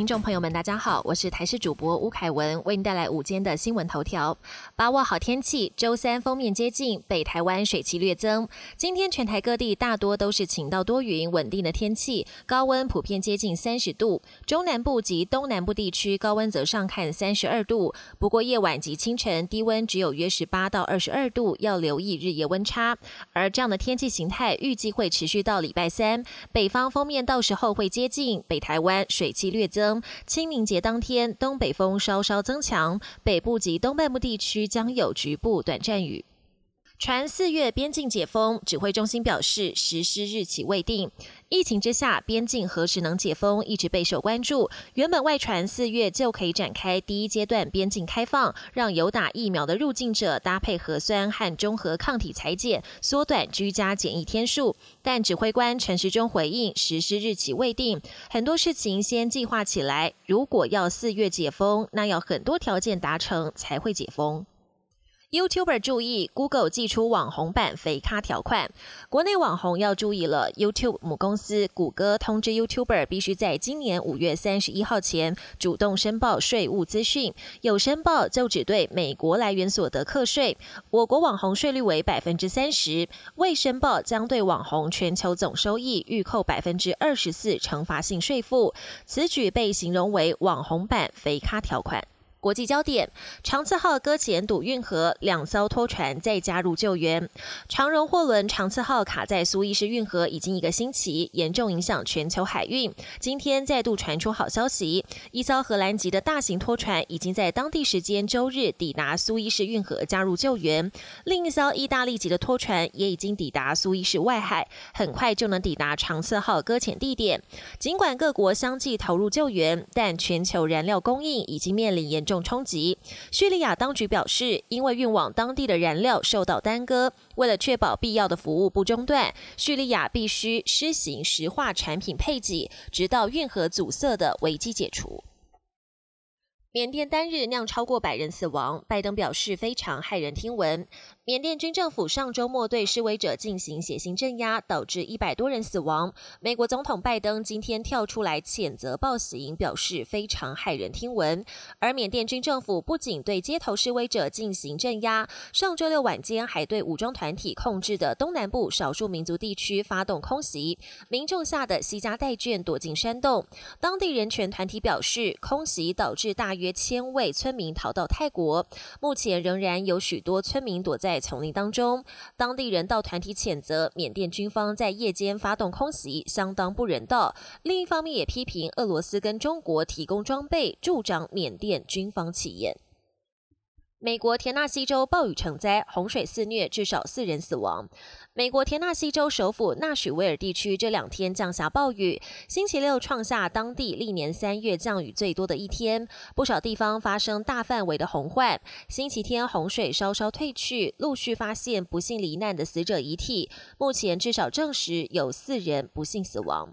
听众朋友们，大家好，我是台视主播吴凯文，为您带来午间的新闻头条。把握好天气，周三封面接近，北台湾水汽略增。今天全台各地大多都是晴到多云，稳定的天气，高温普遍接近三十度。中南部及东南部地区高温则上看三十二度，不过夜晚及清晨低温只有约十八到二十二度，要留意日夜温差。而这样的天气形态预计会持续到礼拜三，北方封面到时候会接近北台湾水汽略增。清明节当天，东北风稍稍增强，北部及东半部地区将有局部短暂雨。传四月边境解封，指挥中心表示实施日期未定。疫情之下，边境何时能解封一直备受关注。原本外传四月就可以展开第一阶段边境开放，让有打疫苗的入境者搭配核酸和中和抗体裁剪，缩短居家检疫天数。但指挥官陈时中回应，实施日期未定，很多事情先计划起来。如果要四月解封，那要很多条件达成才会解封。YouTuber 注意，Google 寄出网红版肥咖条款，国内网红要注意了。YouTube 母公司谷歌通知 YouTuber 必须在今年五月三十一号前主动申报税务资讯，有申报就只对美国来源所得课税。我国网红税率为百分之三十，未申报将对网红全球总收益预扣百分之二十四惩罚性税负。此举被形容为网红版肥咖条款。国际焦点：长次号搁浅堵运河，两艘拖船再加入救援。长荣货轮长次号卡在苏伊士运河已经一个星期，严重影响全球海运。今天再度传出好消息，一艘荷兰籍的大型拖船已经在当地时间周日抵达苏伊士运河加入救援。另一艘意大利籍的拖船也已经抵达苏伊士外海，很快就能抵达长次号搁浅地点。尽管各国相继投入救援，但全球燃料供应已经面临严。重重冲击。叙利亚当局表示，因为运往当地的燃料受到耽搁，为了确保必要的服务不中断，叙利亚必须施行石化产品配给，直到运河阻塞的危机解除。缅甸单日酿超过百人死亡，拜登表示非常骇人听闻。缅甸军政府上周末对示威者进行血腥镇压，导致一百多人死亡。美国总统拜登今天跳出来谴责暴行，表示非常骇人听闻。而缅甸军政府不仅对街头示威者进行镇压，上周六晚间还对武装团体控制的东南部少数民族地区发动空袭，民众吓得西家带眷躲进山洞。当地人权团体表示，空袭导致大。约千位村民逃到泰国，目前仍然有许多村民躲在丛林当中。当地人道团体谴责缅甸军方在夜间发动空袭，相当不人道。另一方面也批评俄罗斯跟中国提供装备，助长缅甸军方气焰。美国田纳西州暴雨成灾，洪水肆虐，至少四人死亡。美国田纳西州首府纳许维尔地区这两天降下暴雨，星期六创下当地历年三月降雨最多的一天，不少地方发生大范围的洪患。星期天洪水稍稍退去，陆续发现不幸罹难的死者遗体，目前至少证实有四人不幸死亡。